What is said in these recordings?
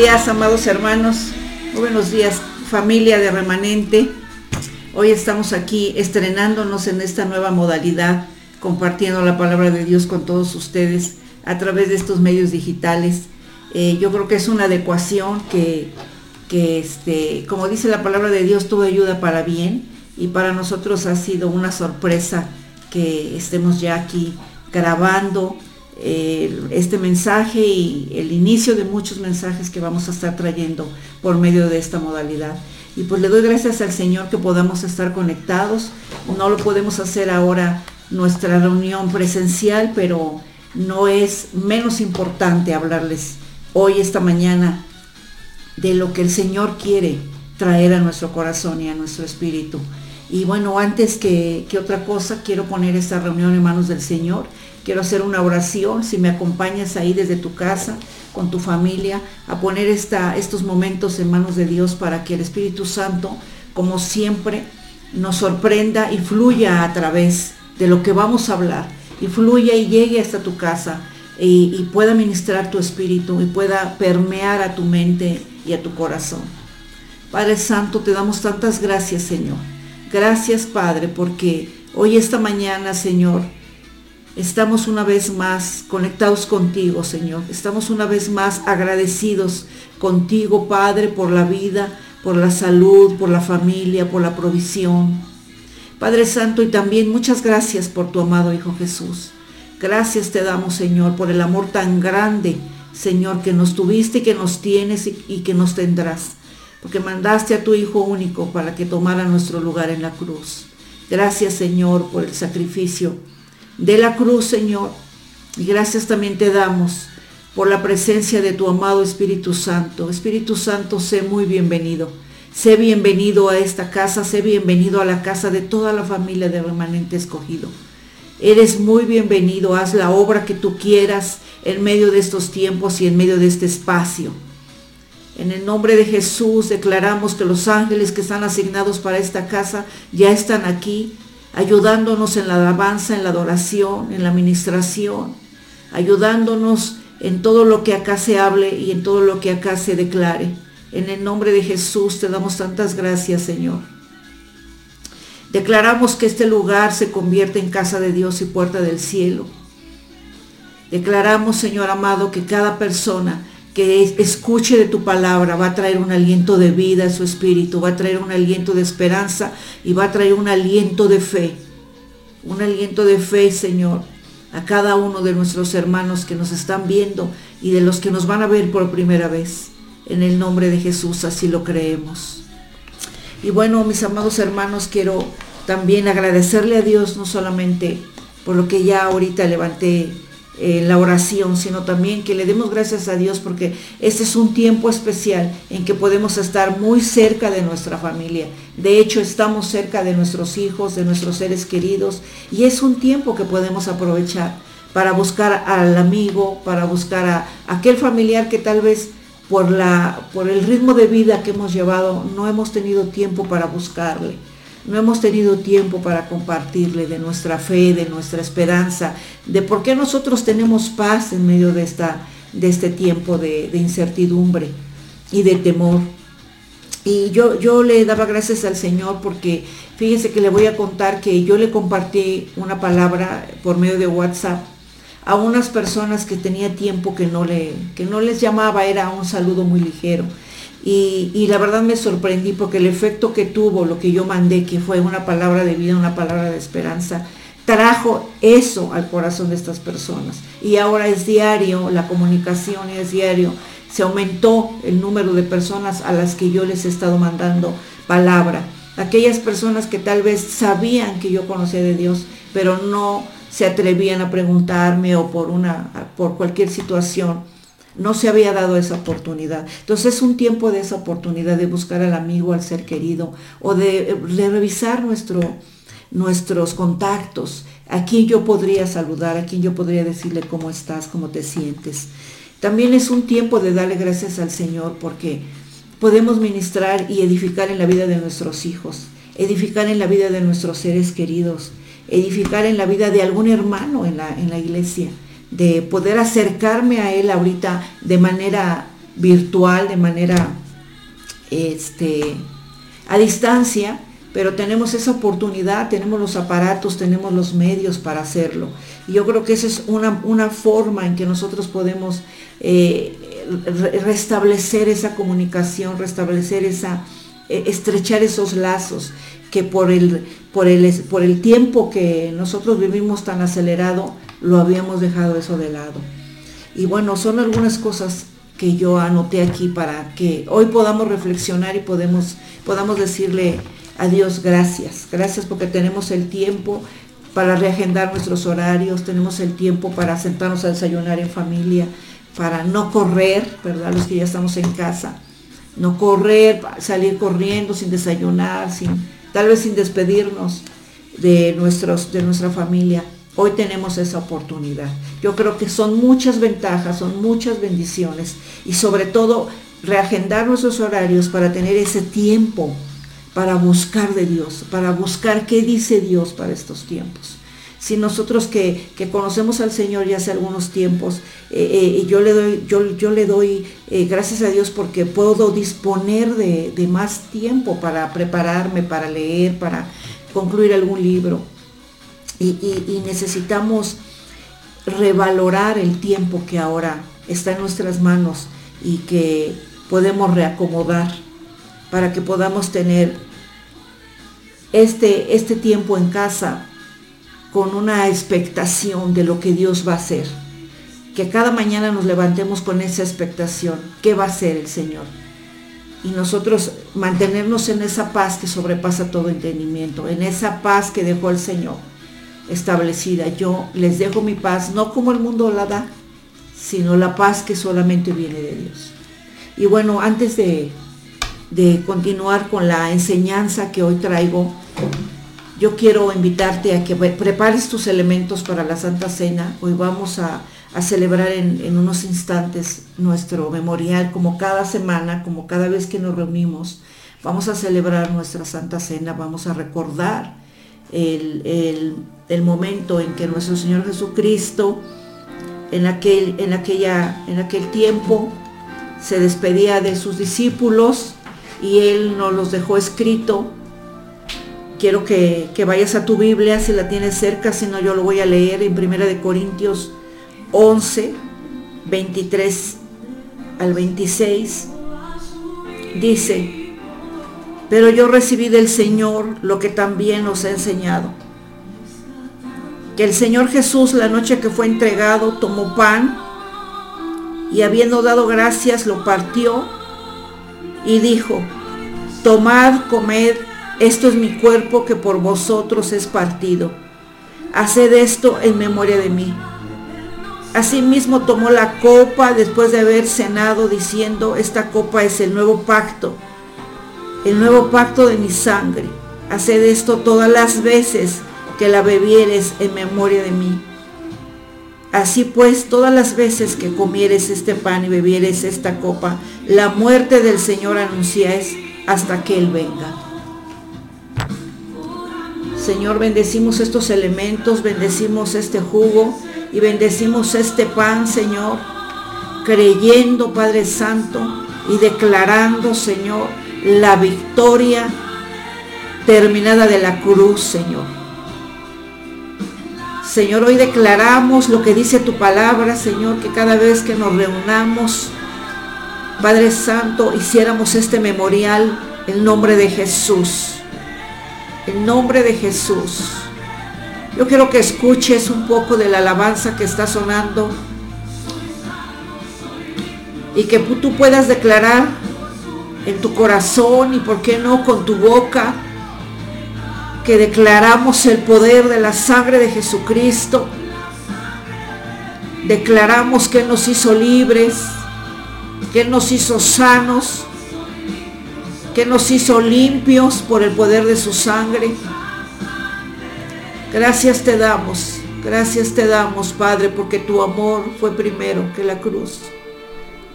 días, amados hermanos. Muy buenos días, familia de remanente. Hoy estamos aquí estrenándonos en esta nueva modalidad, compartiendo la palabra de Dios con todos ustedes a través de estos medios digitales. Eh, yo creo que es una adecuación que, que este, como dice la palabra de Dios, todo ayuda para bien y para nosotros ha sido una sorpresa que estemos ya aquí grabando este mensaje y el inicio de muchos mensajes que vamos a estar trayendo por medio de esta modalidad. Y pues le doy gracias al Señor que podamos estar conectados. No lo podemos hacer ahora nuestra reunión presencial, pero no es menos importante hablarles hoy, esta mañana, de lo que el Señor quiere traer a nuestro corazón y a nuestro espíritu. Y bueno, antes que, que otra cosa, quiero poner esta reunión en manos del Señor Quiero hacer una oración, si me acompañas ahí desde tu casa, con tu familia, a poner esta, estos momentos en manos de Dios para que el Espíritu Santo, como siempre, nos sorprenda y fluya a través de lo que vamos a hablar, y fluya y llegue hasta tu casa y, y pueda ministrar tu espíritu y pueda permear a tu mente y a tu corazón. Padre Santo, te damos tantas gracias, Señor. Gracias, Padre, porque hoy, esta mañana, Señor, Estamos una vez más conectados contigo, Señor. Estamos una vez más agradecidos contigo, Padre, por la vida, por la salud, por la familia, por la provisión. Padre Santo, y también muchas gracias por tu amado Hijo Jesús. Gracias te damos, Señor, por el amor tan grande, Señor, que nos tuviste y que nos tienes y, que nos tendrás. Porque mandaste a tu Hijo único para que tomara nuestro lugar en la cruz. Gracias, Señor, por el sacrificio de la cruz, Señor. Y gracias también te damos por la presencia de tu amado Espíritu Santo. Espíritu Santo, sé muy bienvenido. Sé bienvenido a esta casa, sé bienvenido a la casa de toda la familia de remanente escogido. Eres muy bienvenido, haz la obra que tú quieras en medio de estos tiempos y en medio de este espacio. En el nombre de Jesús declaramos que los ángeles que están asignados para esta casa ya están aquí ayudándonos en la alabanza, en la adoración, en la administración, ayudándonos en todo lo que acá se hable y en todo lo que acá se declare. En el nombre de Jesús te damos tantas gracias, Señor. Declaramos que este lugar se convierte en casa de Dios y puerta del cielo. Declaramos, Señor amado, que cada persona que escuche de tu palabra va a traer un aliento de vida a su espíritu, va a traer un aliento de esperanza y va a traer un aliento de fe. Un aliento de fe, Señor, a cada uno de nuestros hermanos que nos están viendo y de los que nos van a ver por primera vez. En el nombre de Jesús así lo creemos. Y bueno, mis amados hermanos, quiero también agradecerle a Dios no solamente por lo que ya ahorita levanté la oración, sino también que le demos gracias a Dios porque este es un tiempo especial en que podemos estar muy cerca de nuestra familia. De hecho, estamos cerca de nuestros hijos, de nuestros seres queridos, y es un tiempo que podemos aprovechar para buscar al amigo, para buscar a aquel familiar que tal vez por, la, por el ritmo de vida que hemos llevado no hemos tenido tiempo para buscarle no hemos tenido tiempo para compartirle de nuestra fe, de nuestra esperanza, de por qué nosotros tenemos paz en medio de, esta, de este tiempo de, incertidumbre y de temor. Y yo, yo le daba gracias al Señor porque fíjense que le voy a contar que yo le compartí una palabra por medio de WhatsApp a unas personas que tenía tiempo que no, le, que no les llamaba, era un saludo muy ligero. Y, la verdad me sorprendí porque el efecto que tuvo lo que yo mandé, que fue una palabra de vida, una palabra de esperanza, trajo eso al corazón de estas personas. Y ahora es diario, la comunicación es diario. Se aumentó el número de personas a las que yo les he estado mandando palabra. Aquellas personas que tal vez sabían que yo conocía de Dios, pero no se atrevían a preguntarme o por, una, por cualquier situación no se había dado esa oportunidad. Entonces es un tiempo de esa oportunidad de buscar al amigo, al ser querido, o de, revisar nuestro, nuestros contactos, a quien yo podría saludar, a quien yo podría decirle cómo estás, cómo te sientes. También es un tiempo de darle gracias al Señor porque podemos ministrar y edificar en la vida de nuestros hijos, edificar en la vida de nuestros seres queridos, edificar en la vida de algún hermano en la, en la iglesia de poder acercarme a Él ahorita de manera virtual, de manera este, a distancia, pero tenemos esa oportunidad, tenemos los aparatos, tenemos los medios para hacerlo. Y yo creo que esa es una, una forma en que nosotros podemos eh, restablecer esa comunicación, restablecer esa, eh, estrechar esos lazos que por el, por, el, por el tiempo que nosotros vivimos tan acelerado, lo habíamos dejado eso de lado. Y bueno, son algunas cosas que yo anoté aquí para que hoy podamos reflexionar y podemos, podamos decirle a Dios gracias. Gracias porque tenemos el tiempo para reagendar nuestros horarios, tenemos el tiempo para sentarnos a desayunar en familia, para no correr, ¿verdad? Los que ya estamos en casa, no correr, salir corriendo sin desayunar, sin, tal vez sin despedirnos de, nuestros, de nuestra familia. Hoy tenemos esa oportunidad. Yo creo que son muchas ventajas, son muchas bendiciones y sobre todo reagendar nuestros horarios para tener ese tiempo para buscar de Dios, para buscar qué dice Dios para estos tiempos. Si nosotros que, conocemos al Señor ya hace algunos tiempos, eh, eh, yo le doy, yo, yo le doy eh, gracias a Dios porque puedo disponer de, de más tiempo para prepararme, para leer, para concluir algún libro y, necesitamos revalorar el tiempo que ahora está en nuestras manos y que podemos reacomodar para que podamos tener este, este tiempo en casa con una expectación de lo que Dios va a hacer. Que cada mañana nos levantemos con esa expectación. ¿Qué va a hacer el Señor? Y nosotros mantenernos en esa paz que sobrepasa todo entendimiento, en esa paz que dejó el Señor establecida. Yo les dejo mi paz, no como el mundo la da, sino la paz que solamente viene de Dios. Y bueno, antes de, de continuar con la enseñanza que hoy traigo, yo quiero invitarte a que prepares tus elementos para la Santa Cena. Hoy vamos a, celebrar en, en, unos instantes nuestro memorial, como cada semana, como cada vez que nos reunimos. Vamos a celebrar nuestra Santa Cena, vamos a recordar el, momento en que nuestro Señor Jesucristo en aquel, en, aquella, en aquel tiempo se despedía de sus discípulos y Él nos los dejó escrito. Quiero que, vayas a tu Biblia si la tienes cerca, si no yo lo voy a leer en 1 de Corintios 11, 23 al 26. Dice, pero yo recibí del Señor lo que también os he enseñado. Que el Señor Jesús la noche que fue entregado tomó pan y habiendo dado gracias lo partió y dijo, tomad, comed, esto es mi cuerpo que por vosotros es partido. Haced esto en memoria de mí. Asimismo tomó la copa después de haber cenado diciendo, esta copa es el nuevo pacto el nuevo pacto de mi sangre. Haced esto todas las veces que la bebieres en memoria de mí. Así pues, todas las veces que comieres este pan y bebieres esta copa, la muerte del Señor anunciáis hasta que Él venga. Señor, bendecimos estos elementos, bendecimos este jugo y bendecimos este pan, Señor, creyendo, Padre Santo, y declarando, Señor, la victoria terminada de la cruz, Señor. Señor, hoy declaramos lo que dice tu palabra, Señor, que cada vez que nos reunamos, Padre Santo, hiciéramos este memorial en nombre de Jesús. En nombre de Jesús. Yo quiero que escuches un poco de la alabanza que está sonando y que tú puedas declarar en tu corazón y por qué no con tu boca, que declaramos el poder de la sangre de Jesucristo. Declaramos que nos hizo libres, que nos hizo sanos, que nos hizo limpios por el poder de su sangre. Gracias te damos, gracias te damos, Padre, porque tu amor fue primero que la cruz.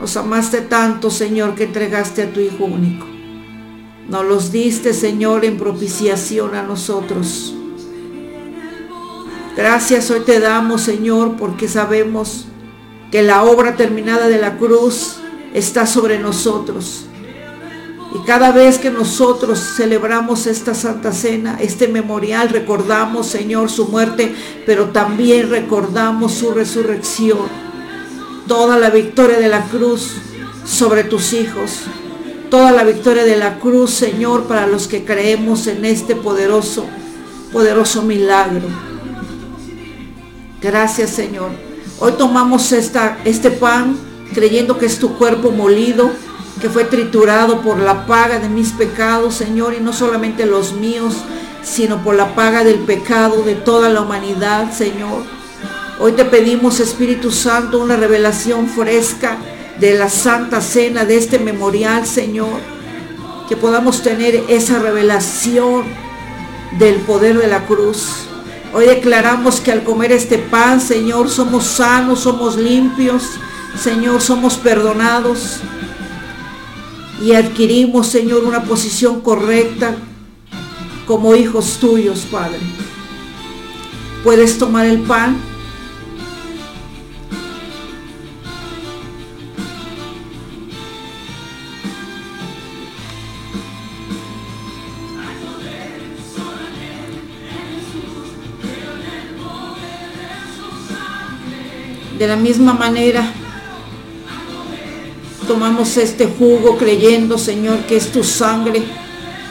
Nos amaste tanto, Señor, que entregaste a tu Hijo único. Nos los diste, Señor, en propiciación a nosotros. Gracias hoy te damos, Señor, porque sabemos que la obra terminada de la cruz está sobre nosotros. Y cada vez que nosotros celebramos esta Santa Cena, este memorial, recordamos, Señor, su muerte, pero también recordamos su resurrección. Toda la victoria de la cruz sobre tus hijos. Toda la victoria de la cruz, Señor, para los que creemos en este poderoso, poderoso milagro. Gracias, Señor. Hoy tomamos esta, este pan creyendo que es tu cuerpo molido que fue triturado por la paga de mis pecados, Señor, y no solamente los míos, sino por la paga del pecado de toda la humanidad, Señor. Hoy te pedimos, Espíritu Santo, una revelación fresca de la Santa Cena, de este memorial, Señor. Que podamos tener esa revelación del poder de la cruz. Hoy declaramos que al comer este pan, Señor, somos sanos, somos limpios, Señor, somos perdonados y adquirimos, Señor, una posición correcta como hijos tuyos, Padre. Puedes tomar el pan. De la misma manera, tomamos este jugo creyendo, Señor, que es tu sangre,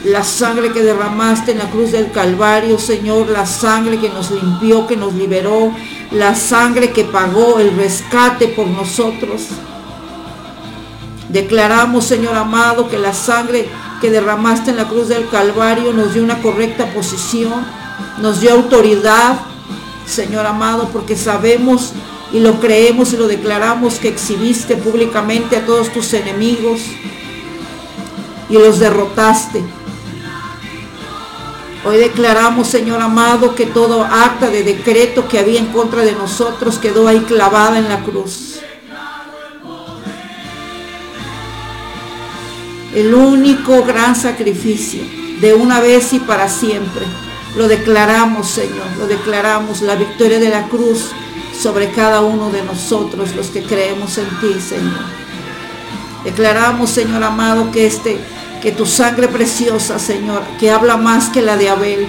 la sangre que derramaste en la cruz del Calvario, Señor, la sangre que nos limpió, que nos liberó, la sangre que pagó el rescate por nosotros. Declaramos, Señor amado, que la sangre que derramaste en la cruz del Calvario nos dio una correcta posición, nos dio autoridad, Señor amado, porque sabemos y lo creemos y lo declaramos que exhibiste públicamente a todos tus enemigos y los derrotaste. Hoy declaramos, Señor amado, que todo acta de decreto que había en contra de nosotros quedó ahí clavada en la cruz. El único gran sacrificio de una vez y para siempre. Lo declaramos, Señor, lo declaramos, la victoria de la cruz sobre cada uno de nosotros los que creemos en ti, Señor. Declaramos, Señor amado, que este que tu sangre preciosa, Señor, que habla más que la de Abel,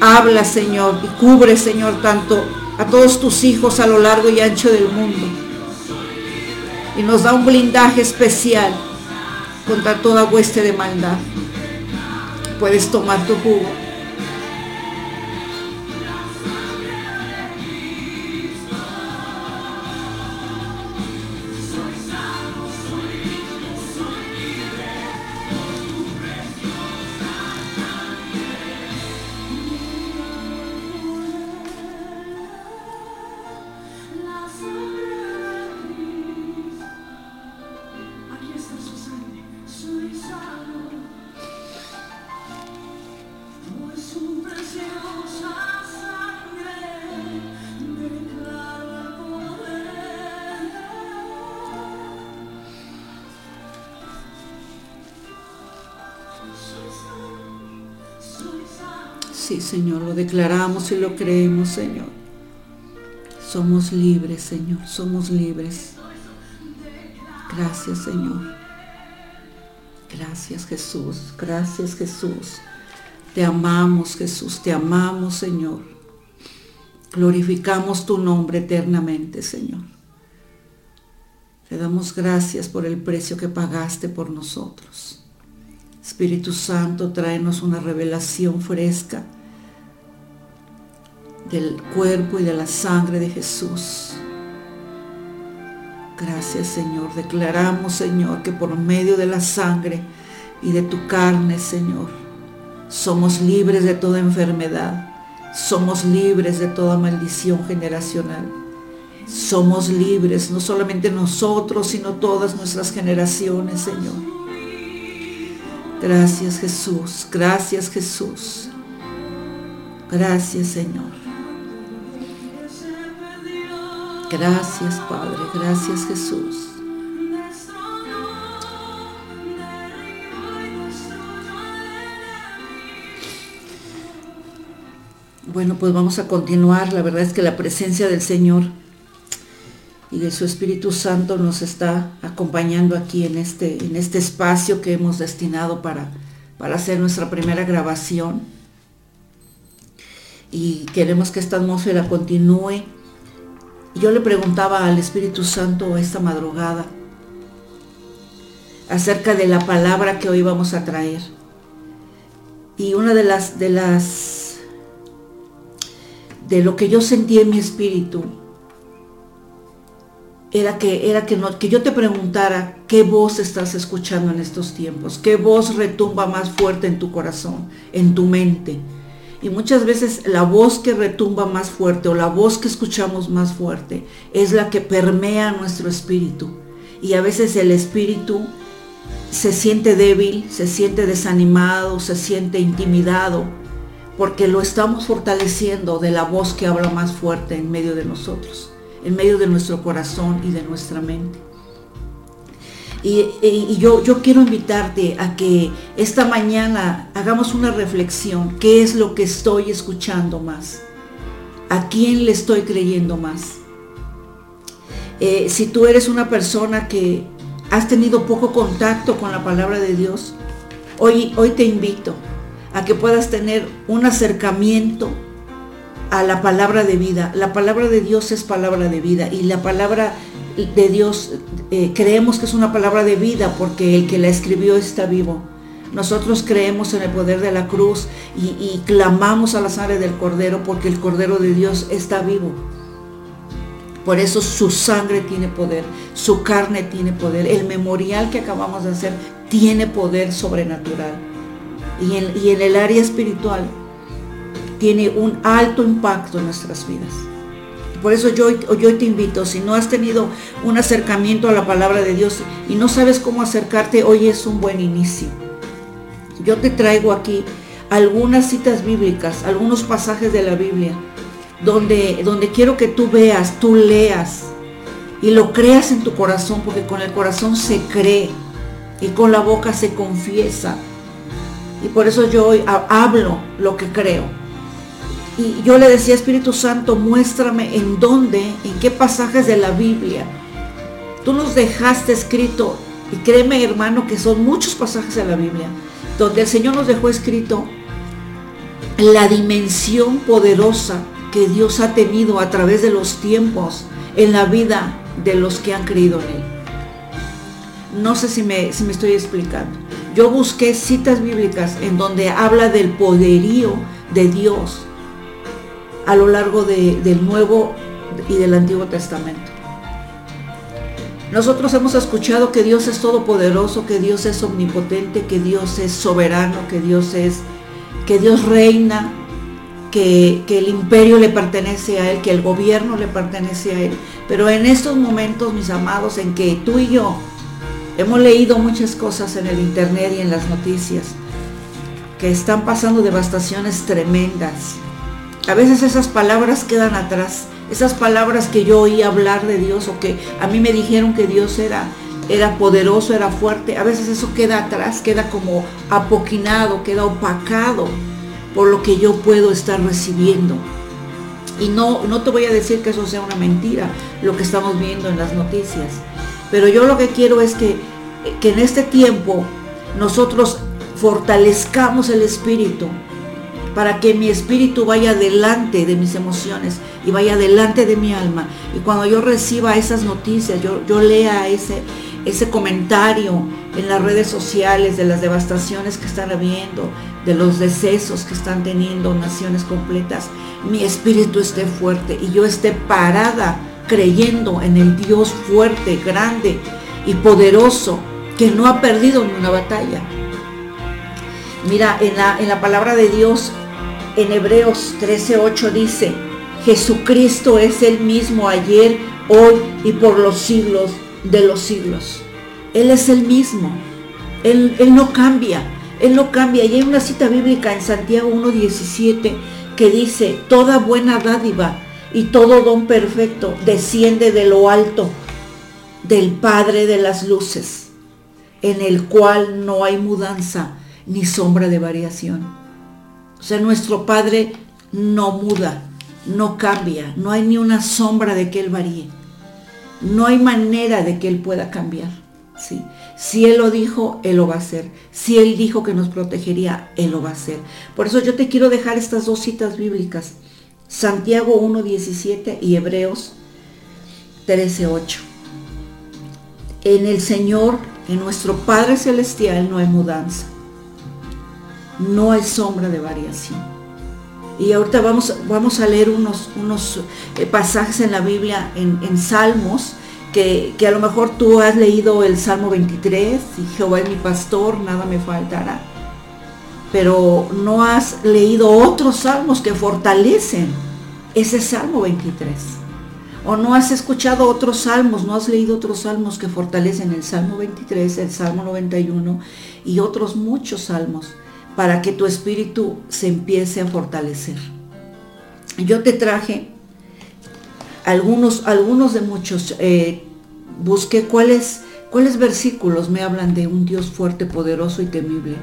habla, Señor, y cubre, Señor, tanto a todos tus hijos a lo largo y ancho del mundo. Y nos da un blindaje especial contra toda hueste de maldad. Puedes tomar tu jugo. Declaramos y lo creemos, Señor. Somos libres, Señor, somos libres. Gracias, Señor. Gracias, Jesús. Gracias, Jesús. Te amamos, Jesús. Te amamos, Señor. Glorificamos tu nombre eternamente, Señor. Te damos gracias por el precio que pagaste por nosotros. Espíritu Santo, tráenos una revelación fresca del cuerpo y de la sangre de Jesús. Gracias Señor. Declaramos Señor que por medio de la sangre y de tu carne Señor, somos libres de toda enfermedad. Somos libres de toda maldición generacional. Somos libres, no solamente nosotros, sino todas nuestras generaciones, Señor. Gracias Jesús, gracias Jesús. Gracias Señor. Gracias Padre, gracias Jesús. Bueno, pues vamos a continuar. La verdad es que la presencia del Señor y de su Espíritu Santo nos está acompañando aquí en este, en este espacio que hemos destinado para, para hacer nuestra primera grabación. Y queremos que esta atmósfera continúe. Yo le preguntaba al Espíritu Santo esta madrugada acerca de la palabra que hoy vamos a traer. Y una de las de las de lo que yo sentí en mi espíritu era que era que, no, que yo te preguntara qué voz estás escuchando en estos tiempos, qué voz retumba más fuerte en tu corazón, en tu mente. Y muchas veces la voz que retumba más fuerte o la voz que escuchamos más fuerte es la que permea nuestro espíritu. Y a veces el espíritu se siente débil, se siente desanimado, se siente intimidado, porque lo estamos fortaleciendo de la voz que habla más fuerte en medio de nosotros, en medio de nuestro corazón y de nuestra mente. Y, yo, yo quiero invitarte a que esta mañana hagamos una reflexión. ¿Qué es lo que estoy escuchando más? ¿A quién le estoy creyendo más? Eh, si tú eres una persona que has tenido poco contacto con la palabra de Dios, hoy, hoy te invito a que puedas tener un acercamiento a la palabra de vida. La palabra de Dios es palabra de vida y la palabra de Dios eh, creemos que es una palabra de vida porque el que la escribió está vivo. Nosotros creemos en el poder de la cruz y, y clamamos a la sangre del Cordero porque el Cordero de Dios está vivo. Por eso su sangre tiene poder, su carne tiene poder, el memorial que acabamos de hacer tiene poder sobrenatural. Y en, el área espiritual tiene un alto impacto en nuestras vidas. Por eso yo, yo te invito, si no has tenido un acercamiento a la palabra de Dios y no sabes cómo acercarte, hoy es un buen inicio. Yo te traigo aquí algunas citas bíblicas, algunos pasajes de la Biblia donde, donde quiero que tú veas, tú leas y lo creas en tu corazón, porque con el corazón se cree y con la boca se confiesa. Y por eso yo hoy hablo lo que creo. Y yo le decía, Espíritu Santo, muéstrame en dónde, en qué pasajes de la Biblia tú nos dejaste escrito. Y créeme, hermano, que son muchos pasajes de la Biblia, donde el Señor nos dejó escrito la dimensión poderosa que Dios ha tenido a través de los tiempos en la vida de los que han creído en Él. No sé si me, si me estoy explicando. Yo busqué citas bíblicas en donde habla del poderío de Dios a lo largo del Nuevo y del Antiguo Testamento. Nosotros hemos escuchado que Dios es todopoderoso, que Dios es omnipotente, que Dios es soberano, que Dios es, que Dios reina, que, el imperio le pertenece a Él, que el gobierno le pertenece a Él. Pero en estos momentos, mis amados, en que tú y yo hemos leído muchas cosas en el Internet y en las noticias, que están pasando devastaciones tremendas. A veces esas palabras quedan atrás, esas palabras que yo oí hablar de Dios o que a mí me dijeron que Dios era, era poderoso, era fuerte, a veces eso queda atrás, queda como apoquinado, queda opacado por lo que yo puedo estar recibiendo. Y no, no te voy a decir que eso sea una mentira, lo que estamos viendo en las noticias. Pero yo lo que quiero es que, que en este tiempo nosotros fortalezcamos el espíritu para que mi espíritu vaya delante de mis emociones y vaya delante de mi alma. Y cuando yo reciba esas noticias, yo, yo lea ese, ese comentario en las redes sociales de las devastaciones que están habiendo, de los decesos que están teniendo naciones completas, mi espíritu esté fuerte y yo esté parada creyendo en el Dios fuerte, grande y poderoso que no ha perdido ni una batalla. Mira, en la, en la palabra de Dios, en Hebreos 13:8 dice, Jesucristo es el mismo ayer, hoy y por los siglos de los siglos. Él es el mismo. Él, él no cambia. Él no cambia. Y hay una cita bíblica en Santiago 1.17 que dice, toda buena dádiva y todo don perfecto desciende de lo alto, del Padre de las luces, en el cual no hay mudanza ni sombra de variación. O sea, nuestro Padre no muda, no cambia, no hay ni una sombra de que Él varíe. No hay manera de que Él pueda cambiar. ¿sí? Si Él lo dijo, Él lo va a hacer. Si Él dijo que nos protegería, Él lo va a hacer. Por eso yo te quiero dejar estas dos citas bíblicas. Santiago 1.17 y Hebreos 13.8. En el Señor, en nuestro Padre Celestial, no hay mudanza. No hay sombra de variación. Y ahorita vamos, vamos a leer unos, unos eh, pasajes en la Biblia, en, en Salmos, que, que, a lo mejor tú has leído el Salmo 23, y Jehová es mi pastor, nada me faltará. Pero no has leído otros salmos que fortalecen ese Salmo 23. O no has escuchado otros salmos, no has leído otros salmos que fortalecen el Salmo 23, el Salmo 91 y otros muchos salmos para que tu espíritu se empiece a fortalecer. Yo te traje algunos, algunos de muchos, eh, busqué cuáles, cuáles versículos me hablan de un Dios fuerte, poderoso y temible,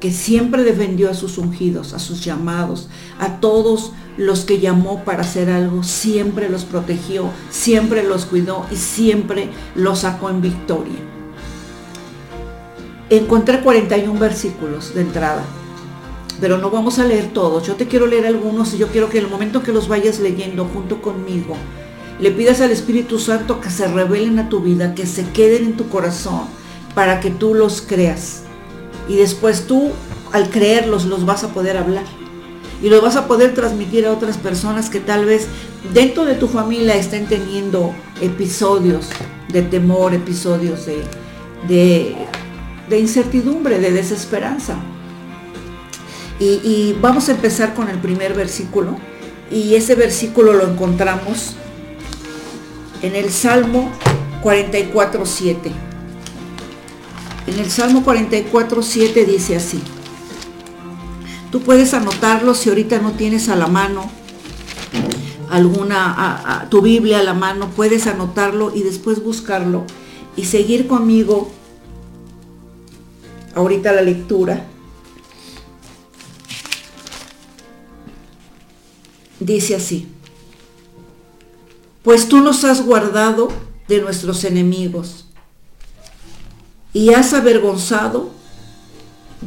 que siempre defendió a sus ungidos, a sus llamados, a todos los que llamó para hacer algo, siempre los protegió, siempre los cuidó y siempre los sacó en victoria. Encontré 41 versículos de entrada, pero no vamos a leer todos. Yo te quiero leer algunos y yo quiero que en el momento que los vayas leyendo junto conmigo, le pidas al Espíritu Santo que se revelen a tu vida, que se queden en tu corazón, para que tú los creas. Y después tú, al creerlos, los vas a poder hablar. Y los vas a poder transmitir a otras personas que tal vez dentro de tu familia estén teniendo episodios de temor, episodios de, de, de incertidumbre, de desesperanza. Y, vamos a empezar con el primer versículo. Y ese versículo lo encontramos en el Salmo 44.7. En el Salmo 44.7 dice así. Tú puedes anotarlo si ahorita no tienes a la mano alguna, tu Biblia a la mano, puedes anotarlo y después buscarlo y seguir conmigo ahorita la lectura. Dice así pues tú nos has guardado de nuestros enemigos y has avergonzado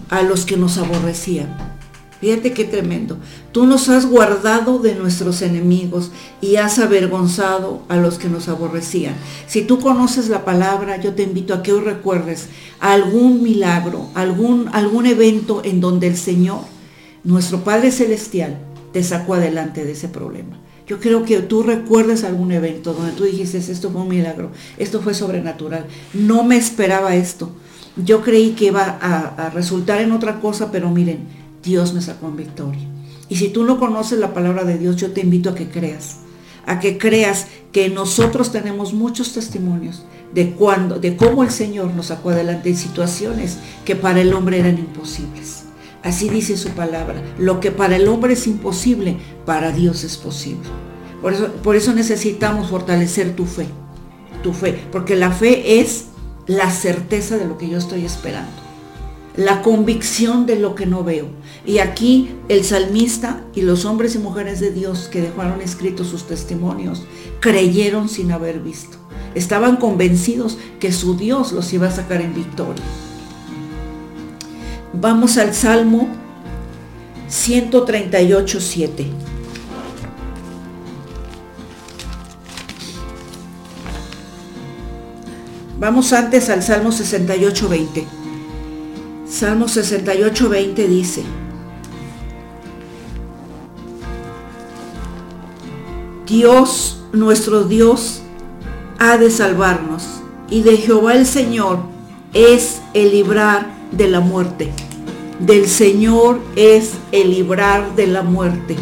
a los que nos aborrecían. Fíjate qué tremendo. Tú nos has guardado de nuestros enemigos y has avergonzado a los que nos aborrecían. Si tú conoces la palabra, yo te invito a que hoy recuerdes algún milagro, algún, algún evento en donde el Señor, nuestro Padre Celestial, te sacó adelante de ese problema. Yo creo que tú recuerdes algún evento donde tú dijiste, esto fue un milagro, esto fue sobrenatural. No me esperaba esto. Yo creí que iba a, a resultar en otra cosa, pero miren, Dios me sacó en victoria. Y si tú no conoces la palabra de Dios, yo te invito a que creas, a que creas que nosotros tenemos muchos testimonios de cuando, de cómo el Señor nos sacó adelante en situaciones que para el hombre eran imposibles. Así dice su palabra. Lo que para el hombre es imposible, para Dios es posible. Por eso, por eso necesitamos fortalecer tu fe. Tu fe. Porque la fe es la certeza de lo que yo estoy esperando. La convicción de lo que no veo. Y aquí el salmista y los hombres y mujeres de Dios que dejaron escritos sus testimonios creyeron sin haber visto. Estaban convencidos que su Dios los iba a sacar en victoria. Vamos al Salmo 138, 7. Vamos antes al Salmo 68, 20. Salmo 68, 20 dice, Dios, nuestro Dios, ha de salvarnos, y de Jehová el Señor es el librar de la muerte del Señor es el librar de la muerte.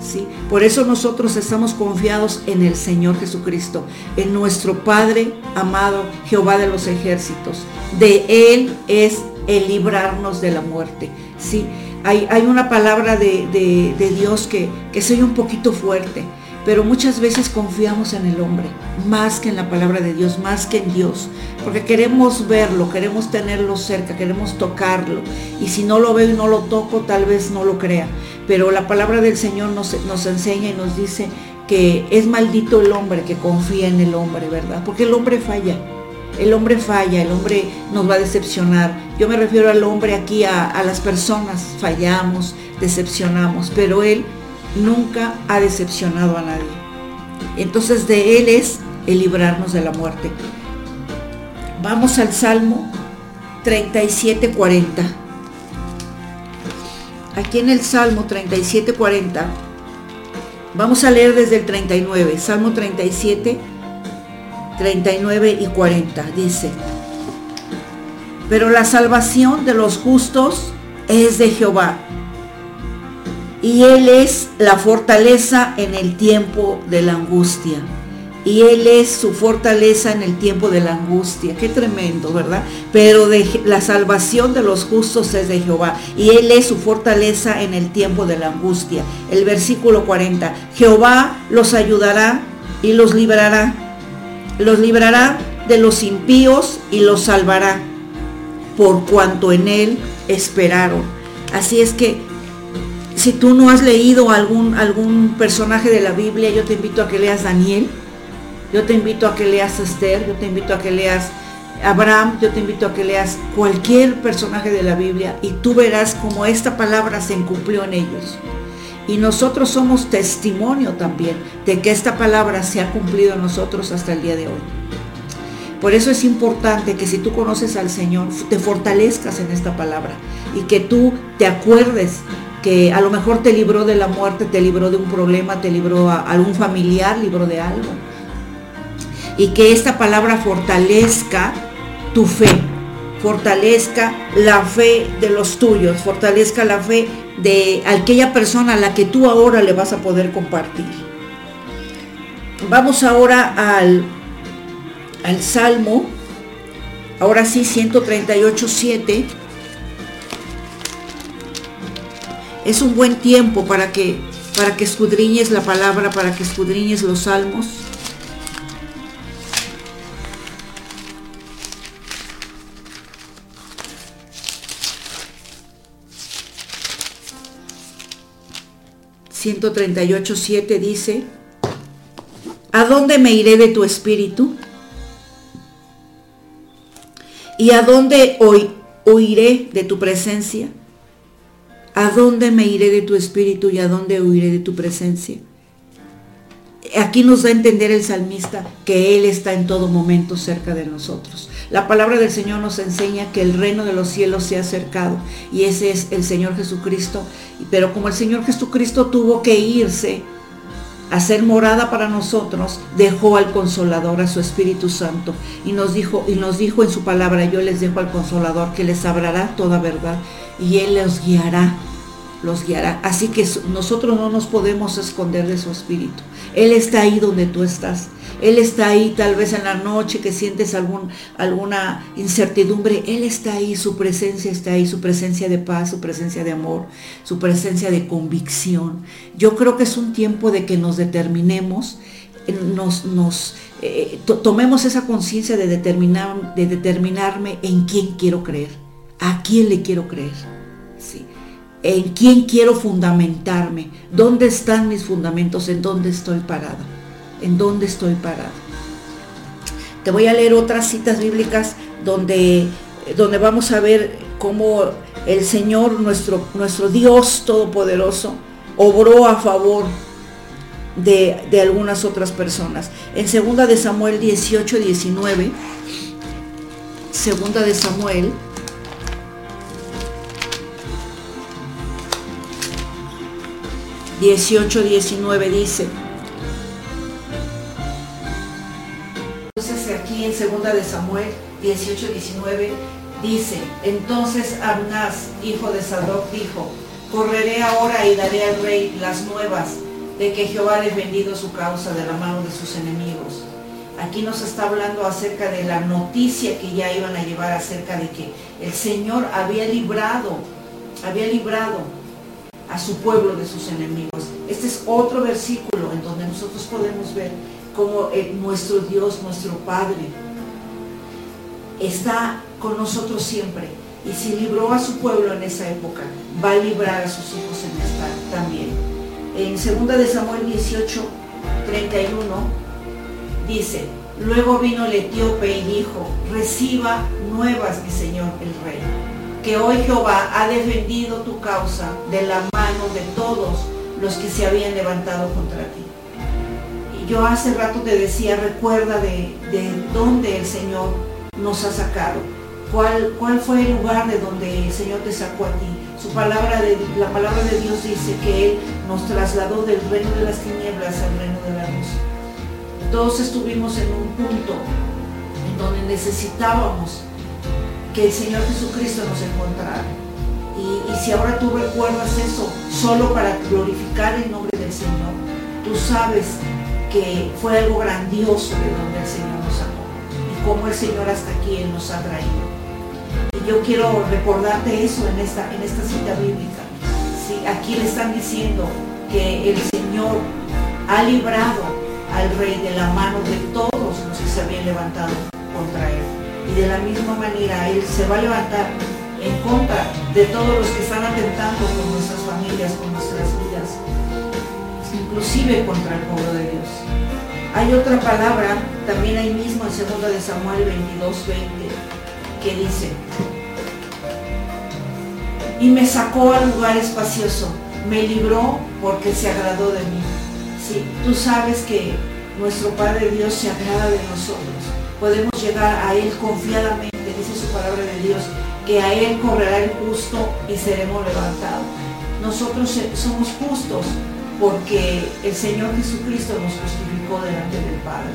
¿sí? Por eso nosotros estamos confiados en el Señor Jesucristo, en nuestro Padre amado, Jehová de los ejércitos. De Él es el librarnos de la muerte. ¿sí? Hay, hay una palabra de, de, de Dios que, que soy un poquito fuerte pero muchas veces confiamos en el hombre, más que en la palabra de Dios, más que en Dios, porque queremos verlo, queremos tenerlo cerca, queremos tocarlo, y si no lo veo y no lo toco, tal vez no lo crea. Pero la palabra del Señor nos, nos enseña y nos dice que es maldito el hombre que confía en el hombre, ¿verdad? Porque el hombre falla. El hombre falla, el hombre nos va a decepcionar. Yo me refiero al hombre aquí, a, a las personas. Fallamos, decepcionamos, pero Él nunca ha decepcionado a nadie. Entonces de Él es el librarnos de la muerte. Vamos al Salmo 37.40. Aquí en el Salmo 37.40, vamos a leer desde el 39, Salmo 37, 39 y 40. Dice, pero la salvación de los justos es de Jehová, y Él es la fortaleza en el tiempo de la angustia y Él es su fortaleza en el tiempo de la angustia. Qué tremendo, ¿verdad? Pero de, la salvación de los justos es de Jehová y Él es su fortaleza en el tiempo de la angustia. El versículo 40, Jehová los ayudará y los librará. Los librará de los impíos y los salvará por cuanto en Él esperaron. Así es que si tú no has leído algún, algún personaje de la Biblia, yo te invito a que leas Daniel yo te invito a que leas Esther, yo te invito a que leas Abraham, yo te invito a que leas cualquier personaje de la Biblia y tú verás cómo esta palabra se cumplió en ellos. Y nosotros somos testimonio también de que esta palabra se ha cumplido en nosotros hasta el día de hoy. Por eso es importante que si tú conoces al Señor, te fortalezcas en esta palabra y que tú te acuerdes que a lo mejor te libró de la muerte, te libró de un problema, te libró a algún familiar, libró de algo y que esta palabra fortalezca tu fe, fortalezca la fe de los tuyos, fortalezca la fe de aquella persona a la que tú ahora le vas a poder compartir. Vamos ahora al, al Salmo, ahora sí 138, 7. Es un buen tiempo para que, para que escudriñes la palabra, para que escudriñes los salmos. 138.7 dice, ¿a dónde me iré de tu espíritu? ¿Y a dónde hoy huiré de tu presencia? ¿A dónde me iré de tu espíritu y a dónde huiré de tu presencia? Aquí nos da a entender el salmista que Él está en todo momento cerca de nosotros. La palabra del Señor nos enseña que el reino de los cielos se ha acercado y ese es el Señor Jesucristo. Pero como el Señor Jesucristo tuvo que irse a ser morada para nosotros, dejó al consolador, a su Espíritu Santo y nos dijo y nos dijo en su palabra, yo les dejo al consolador que les hablará toda verdad y él los guiará los guiará. Así que nosotros no nos podemos esconder de su espíritu. Él está ahí donde tú estás. Él está ahí tal vez en la noche que sientes algún, alguna incertidumbre. Él está ahí, su presencia está ahí, su presencia de paz, su presencia de amor, su presencia de convicción. Yo creo que es un tiempo de que nos determinemos, nos, nos eh, tomemos esa conciencia de, determinar, de determinarme en quién quiero creer, a quién le quiero creer. Sí en quién quiero fundamentarme, dónde están mis fundamentos, en dónde estoy parado, en dónde estoy parado. Te voy a leer otras citas bíblicas donde, donde vamos a ver cómo el Señor, nuestro, nuestro Dios Todopoderoso, obró a favor de, de, algunas otras personas. En 2 de Samuel 18, 19, 2 de Samuel 18, 19 dice. Entonces aquí en segunda de Samuel 18, 19 dice, entonces Abnaz, hijo de Sadoc, dijo, correré ahora y daré al rey las nuevas de que Jehová ha defendido su causa de la mano de sus enemigos. Aquí nos está hablando acerca de la noticia que ya iban a llevar acerca de que el Señor había librado, había librado a su pueblo de sus enemigos. Este es otro versículo en donde nosotros podemos ver cómo eh, nuestro Dios, nuestro Padre, está con nosotros siempre. Y si libró a su pueblo en esa época, va a librar a sus hijos en esta también. En 2 de Samuel 18, 31 dice, luego vino el etíope y dijo, reciba nuevas mi señor el rey, que hoy Jehová ha defendido tu causa de la mano de todos los que se habían levantado contra ti. Yo hace rato te decía, recuerda de, de dónde el Señor nos ha sacado, cuál, cuál fue el lugar de donde el Señor te sacó a ti. Su palabra de, la palabra de Dios dice que Él nos trasladó del reino de las tinieblas al reino de la luz. Todos estuvimos en un punto en donde necesitábamos que el Señor Jesucristo nos encontrara. Y, y, si ahora tú recuerdas eso solo para glorificar el nombre del Señor, tú sabes que fue algo grandioso de donde el Señor nos sacó y cómo el Señor hasta aquí Él nos ha traído. Y yo quiero recordarte eso en esta, en esta cita bíblica. Sí, aquí le están diciendo que el Señor ha librado al rey de la mano de todos los que se habían levantado contra él. Y de la misma manera Él se va a levantar en contra de todos los que están atentando con nuestras familias, inclusive contra el pueblo de Dios. Hay otra palabra, también ahí mismo en 2 de Samuel 22, 20, que dice, y me sacó al lugar espacioso, me libró porque se agradó de mí. Sí, tú sabes que nuestro Padre Dios se agrada de nosotros. Podemos llegar a Él confiadamente, dice su palabra de Dios, que a Él correrá el justo y seremos levantados. Nosotros somos justos porque el Señor Jesucristo nos justificó delante del Padre.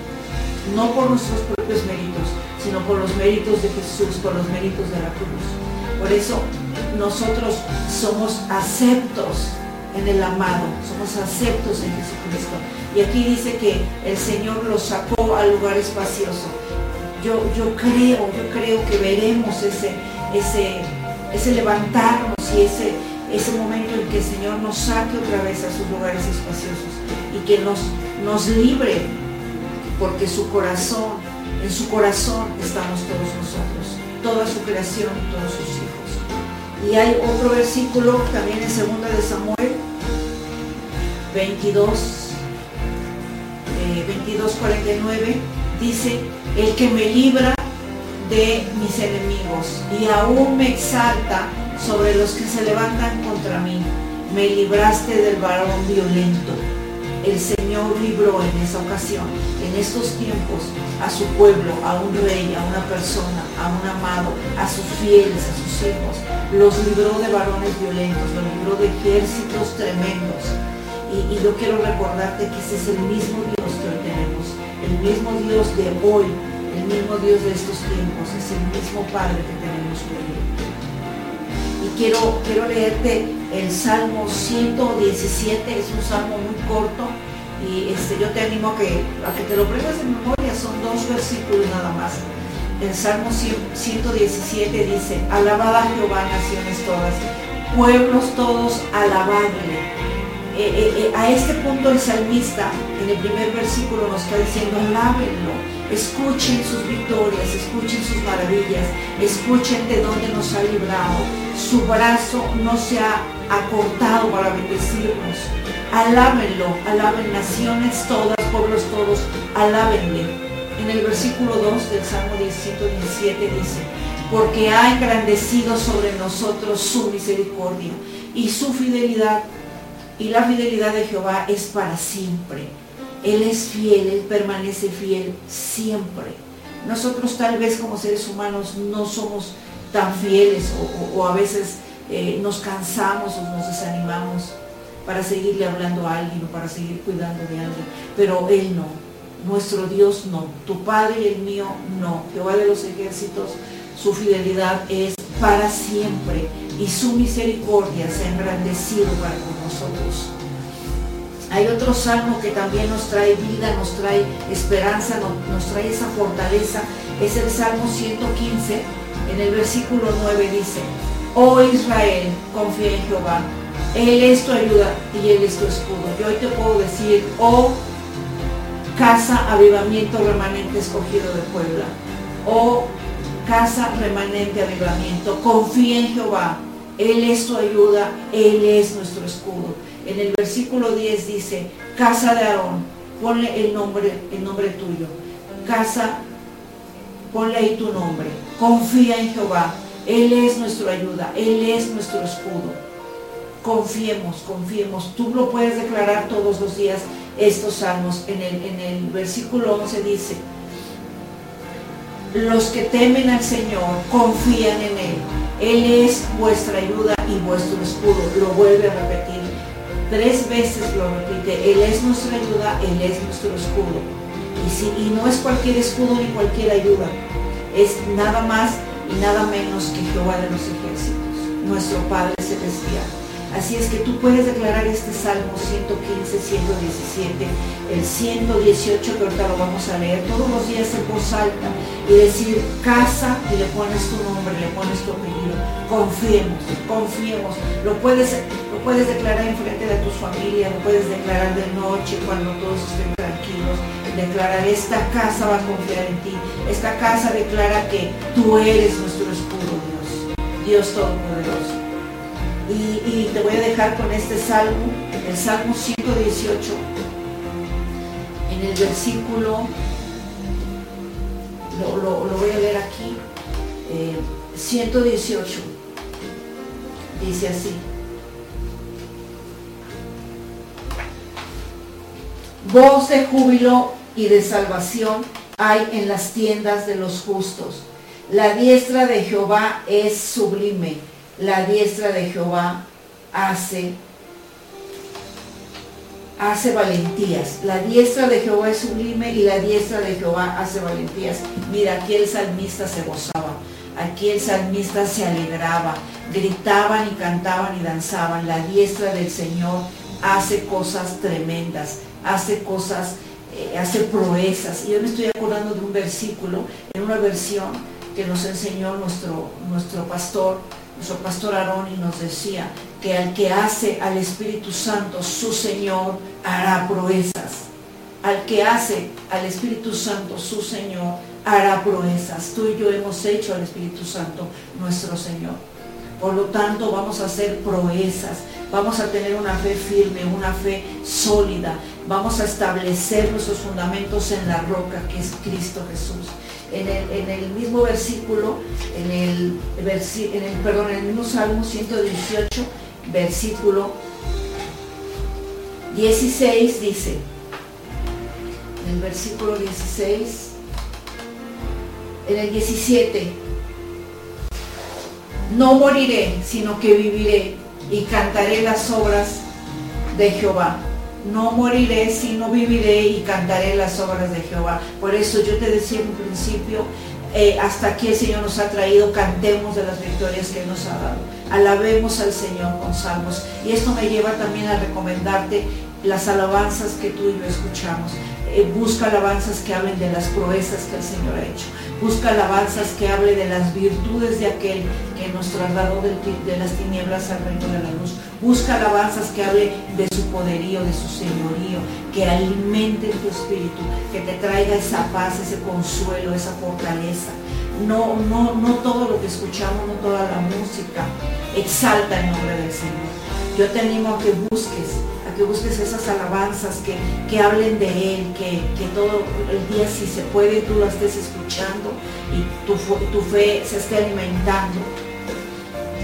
No por nuestros propios méritos, sino por los méritos de Jesús, por los méritos de la cruz. Por eso nosotros somos aceptos en el amado, somos aceptos en Jesucristo. Y aquí dice que el Señor los sacó al lugar espacioso. Yo, yo creo, yo creo que veremos ese, ese, ese levantarnos y ese, ese momento en que el Señor nos saque otra vez a sus lugares espaciosos y que nos, nos libre, porque su corazón, en su corazón estamos todos nosotros, toda su creación, todos sus hijos. Y hay otro versículo también en 2 de Samuel 22, 22, 49, dice, el que me libra de mis enemigos y aún me exalta sobre los que se levantan contra mí. Me libraste del varón violento. El Señor libró en esa ocasión, en estos tiempos, a su pueblo, a un rey, a una persona, a un amado, a sus fieles, a sus hijos. Los libró de varones violentos, los libró de ejércitos tremendos y, yo quiero recordarte que ese es el mismo Dios que tenemos, el mismo Dios de hoy, el mismo Dios de estos tiempos, es el mismo Padre que tenemos hoy. Quiero, quiero leerte el Salmo 117, es un salmo muy corto, y este, yo te animo a que, a que te lo pruebes de memoria, son dos versículos nada más. El Salmo 117 dice, alabad a Jehová naciones todas, pueblos todos, alabadle eh, eh, eh, a este punto el salmista en el primer versículo nos está diciendo, alábenlo, escuchen sus victorias, escuchen sus maravillas, escuchen de dónde nos ha librado. Su brazo no se ha acortado para bendecirnos. Alábenlo, alaben naciones todas, pueblos todos, alábenle. En el versículo 2 del Salmo 117 dice, porque ha engrandecido sobre nosotros su misericordia y su fidelidad y la fidelidad de Jehová es para siempre. Él es fiel, Él permanece fiel siempre. Nosotros tal vez como seres humanos no somos tan fieles o, a veces eh, nos cansamos o nos desanimamos para seguirle hablando a alguien o para seguir cuidando de alguien. Pero Él no, nuestro Dios no, tu Padre y el mío no. Jehová de los ejércitos, su fidelidad es para siempre y su misericordia se ha engrandecido para con nosotros. Hay otro salmo que también nos trae vida, nos trae esperanza, nos, trae esa fortaleza. Es el Salmo 115. En el versículo 9 dice, Oh Israel, confía en Jehová. Él es tu ayuda y Él es tu escudo. Yo hoy te puedo decir, oh casa avivamiento remanente escogido de Puebla. Oh casa remanente avivamiento. Confía en Jehová él es tu ayuda, Él es nuestro escudo. En el versículo 10 dice, casa de Aarón, ponle el nombre, el nombre tuyo. Casa, ponle ahí tu nombre. Confía en Jehová. Él es nuestra ayuda, Él es nuestro escudo. Confiemos, confiemos. Tú lo puedes declarar todos los días estos salmos. En el, en el versículo 11 dice, los que temen al Señor confían en Él. Él es vuestra ayuda y vuestro escudo. Lo vuelve a repetir. Tres veces lo repite. Él es nuestra ayuda, Él es nuestro escudo. Y, no es cualquier escudo ni cualquier ayuda. Es nada más y nada menos que Jehová de los ejércitos, nuestro Padre Celestial. Así es que tú puedes declarar este Salmo 115, 117, el 118 que ahorita lo vamos a leer todos los días en voz alta y decir casa y le pones tu nombre, le pones tu apellido. Confiemos, confiemos. Lo puedes, lo puedes declarar en frente de tus familias, lo puedes declarar de noche cuando todos estén tranquilos. Declarar esta casa va a confiar en ti. Esta casa declara que tú eres nuestro escudo, Dios. Dios Todopoderoso. Y, te voy a dejar con este salmo, el Salmo 118, en el versículo, lo, voy a leer aquí, 118, eh, dice así. Voz de júbilo y de salvación hay en las tiendas de los justos. La diestra de Jehová es sublime la diestra de Jehová hace hace valentías. La diestra de Jehová es sublime y la diestra de Jehová hace valentías. Mira, aquí el salmista se gozaba, aquí el salmista se alegraba, gritaban y cantaban y danzaban. La diestra del Señor hace cosas tremendas, hace cosas, eh, hace proezas. Y yo me estoy acordando de un versículo en una versión que nos enseñó nuestro, nuestro pastor nuestro pastor Aarón y nos decía que al que hace al Espíritu Santo su Señor hará proezas. Al que hace al Espíritu Santo su Señor hará proezas. Tú y yo hemos hecho al Espíritu Santo nuestro Señor. Por lo tanto, vamos a hacer proezas, vamos a tener una fe firme, una fe sólida, vamos a establecer nuestros fundamentos en la roca que es Cristo Jesús. En el, mismo versículo, en el, en el, perdón, en el mismo Salmo 118, versículo 16 dice, en el versículo 16, en el 17, no moriré, sino que viviré y cantaré las obras de Jehová no moriré, sino viviré y cantaré las obras de Jehová. Por eso yo te decía en un principio, eh, hasta aquí el Señor nos ha traído, cantemos de las victorias que nos ha dado. Alabemos al Señor con salmos. Y esto me lleva también a recomendarte las alabanzas que tú y yo escuchamos. Eh, busca alabanzas que hablen de las proezas que el Señor ha hecho. Busca alabanzas que hable de las virtudes de aquel que nos trasladó de las tinieblas al reino de la luz. Busca alabanzas que hable de su poderío, de su señorío, que alimente tu espíritu, que te traiga esa paz, ese consuelo, esa fortaleza. No, no, no todo lo que escuchamos, no toda la música exalta el nombre del Señor. Yo te animo a que busques que busques esas alabanzas que, hablen de Él, que, todo el día si se puede tú lo estés escuchando y tu, tu fe se esté alimentando.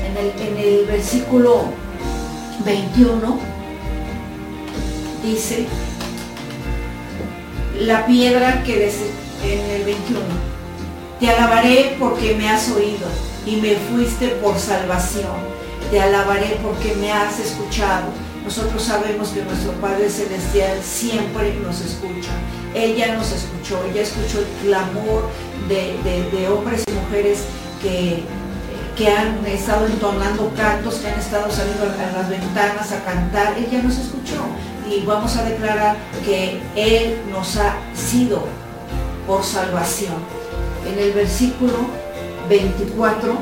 En el, versículo 21 dice, la piedra que en el 21, te alabaré porque me has oído y me fuiste por salvación. Te alabaré porque me has escuchado nosotros sabemos que nuestro Padre Celestial siempre nos escucha. Él ya nos escuchó, ella escuchó el clamor de, hombres y mujeres que, que han estado entonando cantos, que han estado saliendo a las ventanas a cantar. Él ya nos escuchó y vamos a declarar que Él nos ha sido por salvación. En el versículo 24,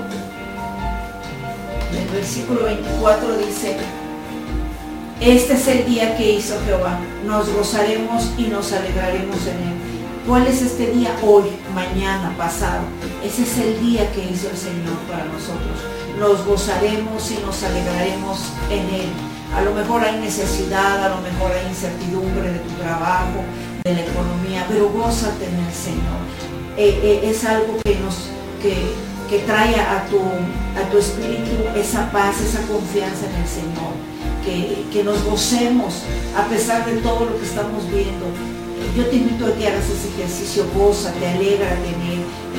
en el versículo 24 dice, este es el día que hizo Jehová. Nos gozaremos y nos alegraremos en él. ¿Cuál es este día? Hoy, mañana, pasado. Ese es el día que hizo el Señor para nosotros. Nos gozaremos y nos alegraremos en Él. A lo mejor hay necesidad, a lo mejor hay incertidumbre de tu trabajo, de la economía, pero gózate en el Señor. Eh, eh, es algo que nos que, trae a tu, a tu espíritu esa paz, esa confianza en el Señor. Que, que nos gocemos a pesar de todo lo que estamos viendo, yo te invito a que hagas ese ejercicio, goza, te alegra.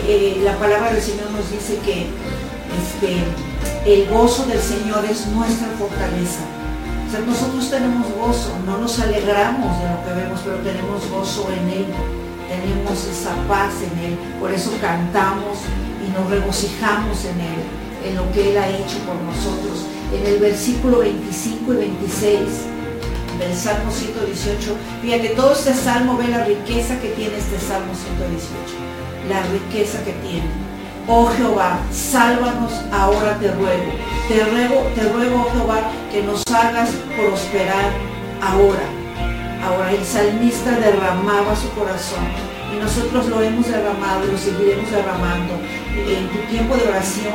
Eh, la palabra del Señor nos dice que este, el gozo del Señor es nuestra fortaleza. O sea, nosotros tenemos gozo, no nos alegramos de lo que vemos, pero tenemos gozo en Él, tenemos esa paz en Él. Por eso cantamos y nos regocijamos en Él, en lo que Él ha hecho por nosotros. En el versículo 25 y 26 del Salmo 118. Fíjate, todo este salmo ve la riqueza que tiene este Salmo 118. La riqueza que tiene. Oh Jehová, sálvanos ahora te ruego. Te ruego, te ruego, oh Jehová, que nos hagas prosperar ahora. Ahora el salmista derramaba su corazón y nosotros lo hemos derramado y lo seguiremos derramando. En tu tiempo de oración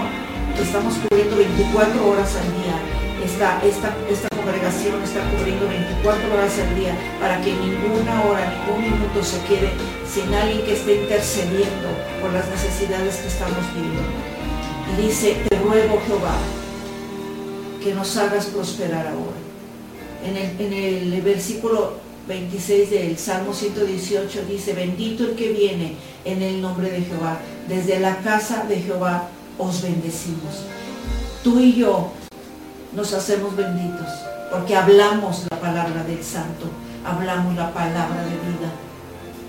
estamos cubriendo 24 horas al día esta, esta, congregación está cubriendo 24 horas al día para que ninguna hora, ningún minuto se quede sin alguien que esté intercediendo por las necesidades que estamos viviendo. Y dice, te ruego Jehová, que nos hagas prosperar ahora. En el, en el versículo 26 del Salmo 118 dice, bendito el que viene en el nombre de Jehová. Desde la casa de Jehová os bendecimos. Tú y yo nos hacemos benditos, porque hablamos la palabra del Santo, hablamos la palabra de vida.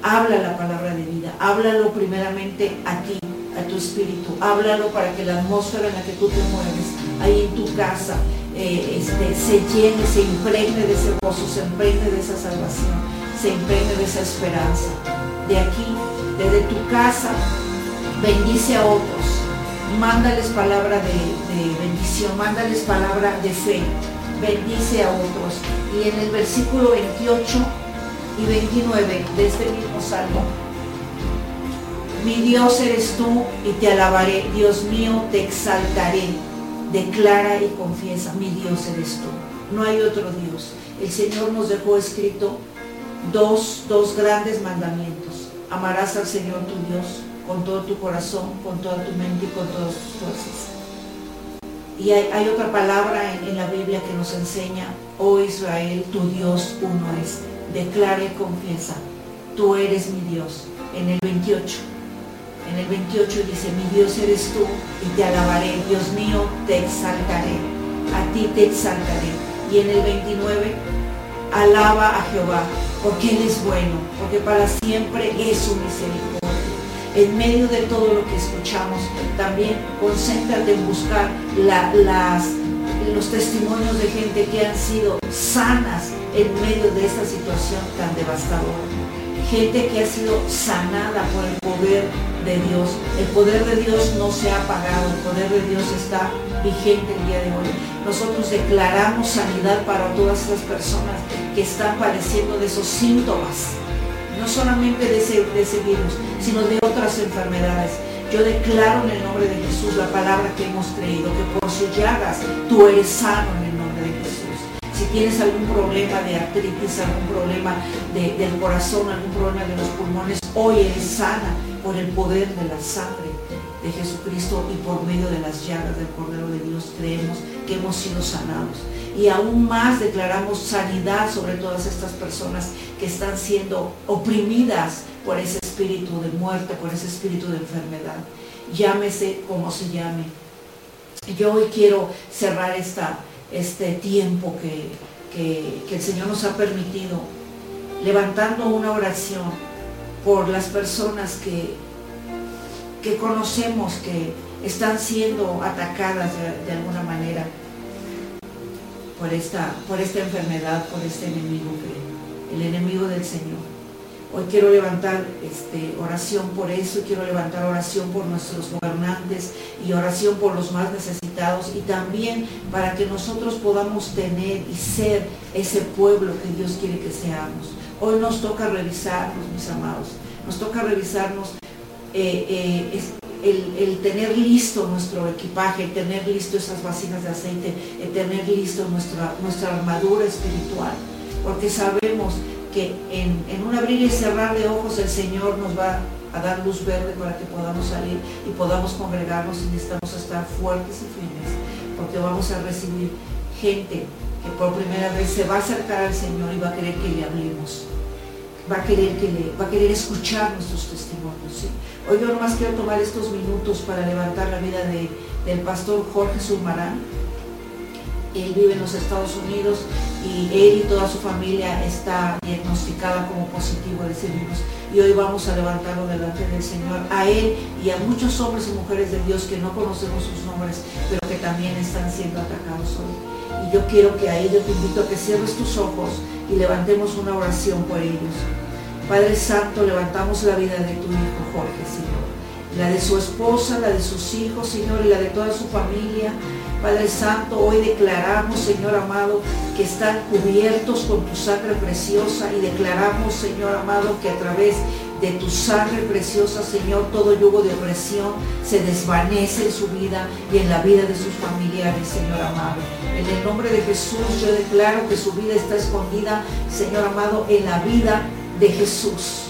Habla la palabra de vida, háblalo primeramente a ti, a tu espíritu, háblalo para que la atmósfera en la que tú te mueves, ahí en tu casa, eh, este, se llene, se impregne de ese gozo, se impregne de esa salvación, se impregne de esa esperanza. De aquí, desde tu casa, bendice a otros, mándales palabra de, bendición, mándales palabra de fe, bendice a otros. Y en el versículo 28 y 29 de este mismo salmo, mi Dios eres tú y te alabaré, Dios mío, te exaltaré, declara y confiesa, mi Dios eres tú, no hay otro Dios. El Señor nos dejó escrito dos, dos grandes mandamientos, amarás al Señor tu Dios con todo tu corazón, con toda tu mente y con todas tus fuerzas. Y hay, otra palabra en, la Biblia que nos enseña, oh Israel, tu Dios uno es. Declara y confiesa, tú eres mi Dios. En el 28, en el 28 dice, mi Dios eres tú y te alabaré, Dios mío, te exaltaré, a ti te exaltaré. Y en el 29, alaba a Jehová, porque Él es bueno, porque para siempre es su misericordia en medio de todo lo que escuchamos, también concéntrate en buscar los testimonios de gente que han sido sanas en medio de esta situación tan devastadora. Gente que ha sido sanada por el poder de Dios. El poder de Dios no se ha apagado, el poder de Dios está vigente el día de hoy. Nosotros declaramos sanidad para todas estas personas que están padeciendo de esos síntomas no solamente de ese, virus, sino de otras enfermedades. Yo declaro en el nombre de Jesús la palabra que hemos creído, que por sus llagas tú eres sano en el nombre de Jesús. Si tienes algún problema de artritis, algún problema del corazón, algún problema de los pulmones, hoy eres sana por el poder de la sangre de Jesucristo y por medio de las llagas del Cordero de Dios creemos que hemos sido sanados y aún más declaramos sanidad sobre todas estas personas que están siendo oprimidas por ese espíritu de muerte, por ese espíritu de enfermedad. Llámese como se llame. Yo hoy quiero cerrar esta, este tiempo que, que el Señor nos ha permitido, levantando una oración por las personas que, que conocemos que están siendo atacadas de alguna manera por esta, por esta enfermedad, por este enemigo, el enemigo del Señor. Hoy quiero levantar este, oración por eso, quiero levantar oración por nuestros gobernantes y oración por los más necesitados y también para que nosotros podamos tener y ser ese pueblo que Dios quiere que seamos. Hoy nos toca revisarnos, mis amados, nos toca revisarnos eh, eh, el, tener listo nuestro equipaje, el tener listo esas vacinas de aceite, el tener listo nuestra, nuestra armadura espiritual, porque sabemos que en, en un abrir y cerrar de ojos el Señor nos va a dar luz verde para que podamos salir y podamos congregarnos y necesitamos estar fuertes y firmes, porque vamos a recibir gente que por primera vez se va a acercar al Señor y va a querer que le hablemos, va a querer, que le, va a querer escuchar nuestros testimonios. Hoy yo nomás quiero tomar estos minutos para levantar la vida de, del pastor Jorge Zulmarán. Él vive en los Estados Unidos y él y toda su familia está diagnosticada como positivo de ese virus. Y hoy vamos a levantarlo delante del Señor, a él y a muchos hombres y mujeres de Dios que no conocemos sus nombres, pero que también están siendo atacados hoy. Y yo quiero que a ellos te invito a que cierres tus ojos y levantemos una oración por ellos. Padre Santo, levantamos la vida de tu hijo Jorge, Señor. La de su esposa, la de sus hijos, Señor, y la de toda su familia. Padre Santo, hoy declaramos, Señor amado, que están cubiertos con tu sangre preciosa y declaramos, Señor amado, que a través de tu sangre preciosa, Señor, todo yugo de opresión se desvanece en su vida y en la vida de sus familiares, Señor amado. En el nombre de Jesús yo declaro que su vida está escondida, Señor amado, en la vida de Jesús.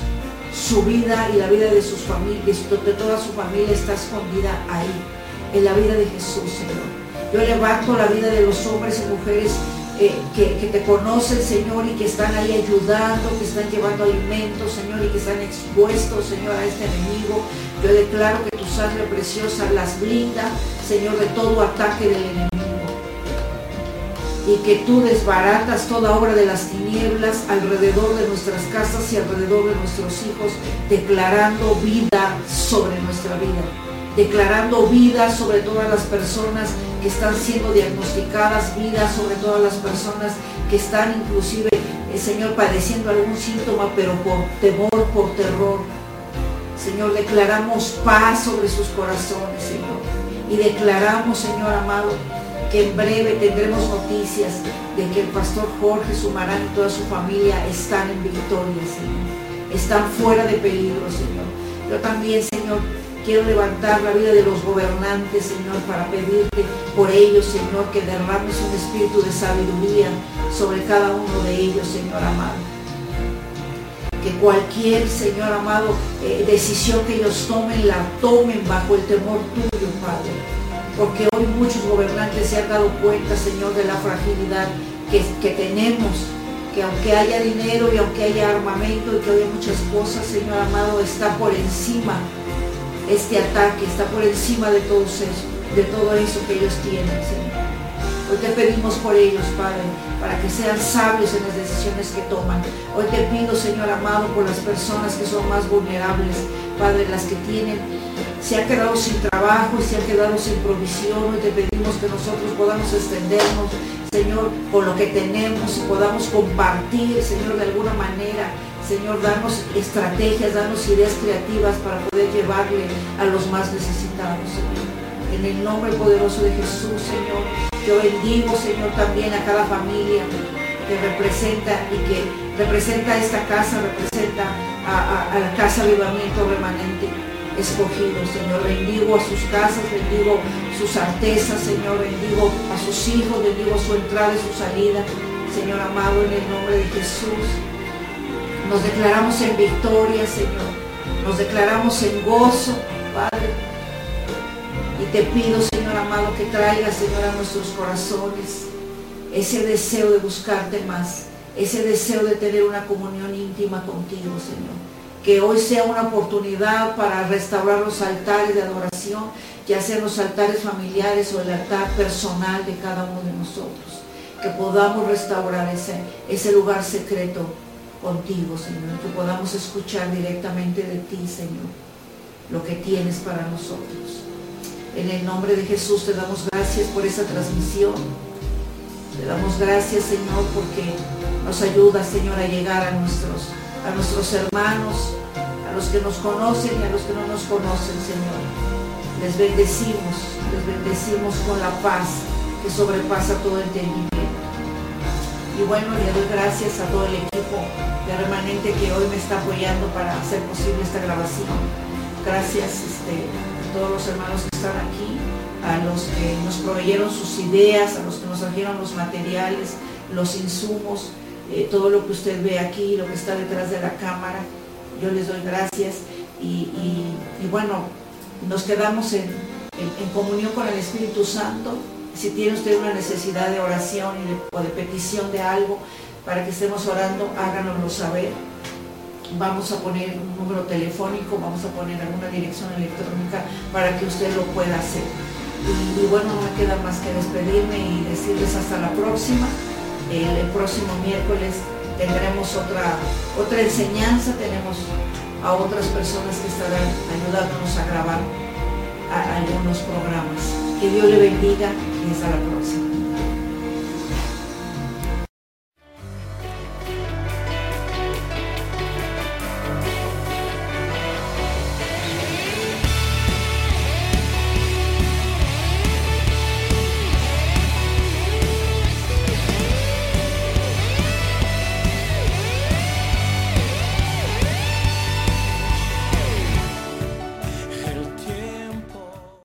Su vida y la vida de sus familias, de toda su familia está escondida ahí, en la vida de Jesús, Señor. Yo levanto la vida de los hombres y mujeres eh, que, te conocen, Señor, y que están ahí ayudando, que están llevando alimentos, Señor, y que están expuestos, Señor, a este enemigo. Yo declaro que tu sangre preciosa las blinda, Señor, de todo ataque del enemigo. Y que tú desbaratas toda obra de las tinieblas alrededor de nuestras casas y alrededor de nuestros hijos, declarando vida sobre nuestra vida declarando vida sobre todas las personas que están siendo diagnosticadas, vida sobre todas las personas que están inclusive, el Señor, padeciendo algún síntoma, pero por temor, por terror. Señor, declaramos paz sobre sus corazones, Señor. Y declaramos, Señor amado, que en breve tendremos noticias de que el pastor Jorge Sumarán y toda su familia están en victoria, Señor. Están fuera de peligro, Señor. Yo también, Señor, Quiero levantar la vida de los gobernantes, Señor, para pedirte por ellos, Señor, que derrames un espíritu de sabiduría sobre cada uno de ellos, Señor amado. Que cualquier, Señor amado, eh, decisión que ellos tomen, la tomen bajo el temor tuyo, Padre. Porque hoy muchos gobernantes se han dado cuenta, Señor, de la fragilidad que, que tenemos que aunque haya dinero y aunque haya armamento y que haya muchas cosas, Señor amado, está por encima este ataque, está por encima de todo eso, de todo eso que ellos tienen, Señor. Hoy te pedimos por ellos, Padre, para que sean sabios en las decisiones que toman. Hoy te pido, Señor amado, por las personas que son más vulnerables, Padre, las que tienen, se han quedado sin trabajo y se han quedado sin provisión. Hoy te pedimos que nosotros podamos extendernos, Señor, con lo que tenemos y podamos compartir, Señor, de alguna manera Señor, danos estrategias, danos ideas creativas para poder llevarle a los más necesitados, Señor. En el nombre poderoso de Jesús, Señor, yo bendigo, Señor, también a cada familia que representa y que representa esta casa, representa a, la casa Avivamiento Remanente escogido, Señor. Bendigo a sus casas, bendigo sus artesas, Señor. Bendigo a sus hijos, bendigo su entrada y su salida. Señor amado, en el nombre de Jesús. Nos declaramos en victoria, Señor. Nos declaramos en gozo, Padre. Y te pido, Señor amado, que traiga, Señor, a nuestros corazones ese deseo de buscarte más, ese deseo de tener una comunión íntima contigo, Señor. Que hoy sea una oportunidad para restaurar los altares de adoración, ya sean los altares familiares o el altar personal de cada uno de nosotros. Que podamos restaurar ese, ese lugar secreto contigo, Señor, que podamos escuchar directamente de ti, Señor, lo que tienes para nosotros. En el nombre de Jesús te damos gracias por esa transmisión. Te damos gracias, Señor, porque nos ayuda, Señor, a llegar a nuestros, a nuestros hermanos, a los que nos conocen y a los que no nos conocen, Señor. Les bendecimos, les bendecimos con la paz que sobrepasa todo entendimiento. Y bueno, le doy gracias a todo el equipo de remanente que hoy me está apoyando para hacer posible esta grabación. Gracias este, a todos los hermanos que están aquí, a los que nos proveyeron sus ideas, a los que nos trajeron los materiales, los insumos, eh, todo lo que usted ve aquí, lo que está detrás de la cámara. Yo les doy gracias y, bueno, nos quedamos en, comunión con el Espíritu Santo. Si tiene usted una necesidad de oración o de petición de algo para que estemos orando, háganoslo saber vamos a poner un número telefónico, vamos a poner alguna dirección electrónica para que usted lo pueda hacer. Y, bueno, no me queda más que despedirme y decirles hasta la próxima. El, próximo miércoles tendremos otra, otra enseñanza, tenemos a otras personas que estarán ayudándonos a grabar algunos programas. Que Dios le bendiga y hasta la próxima.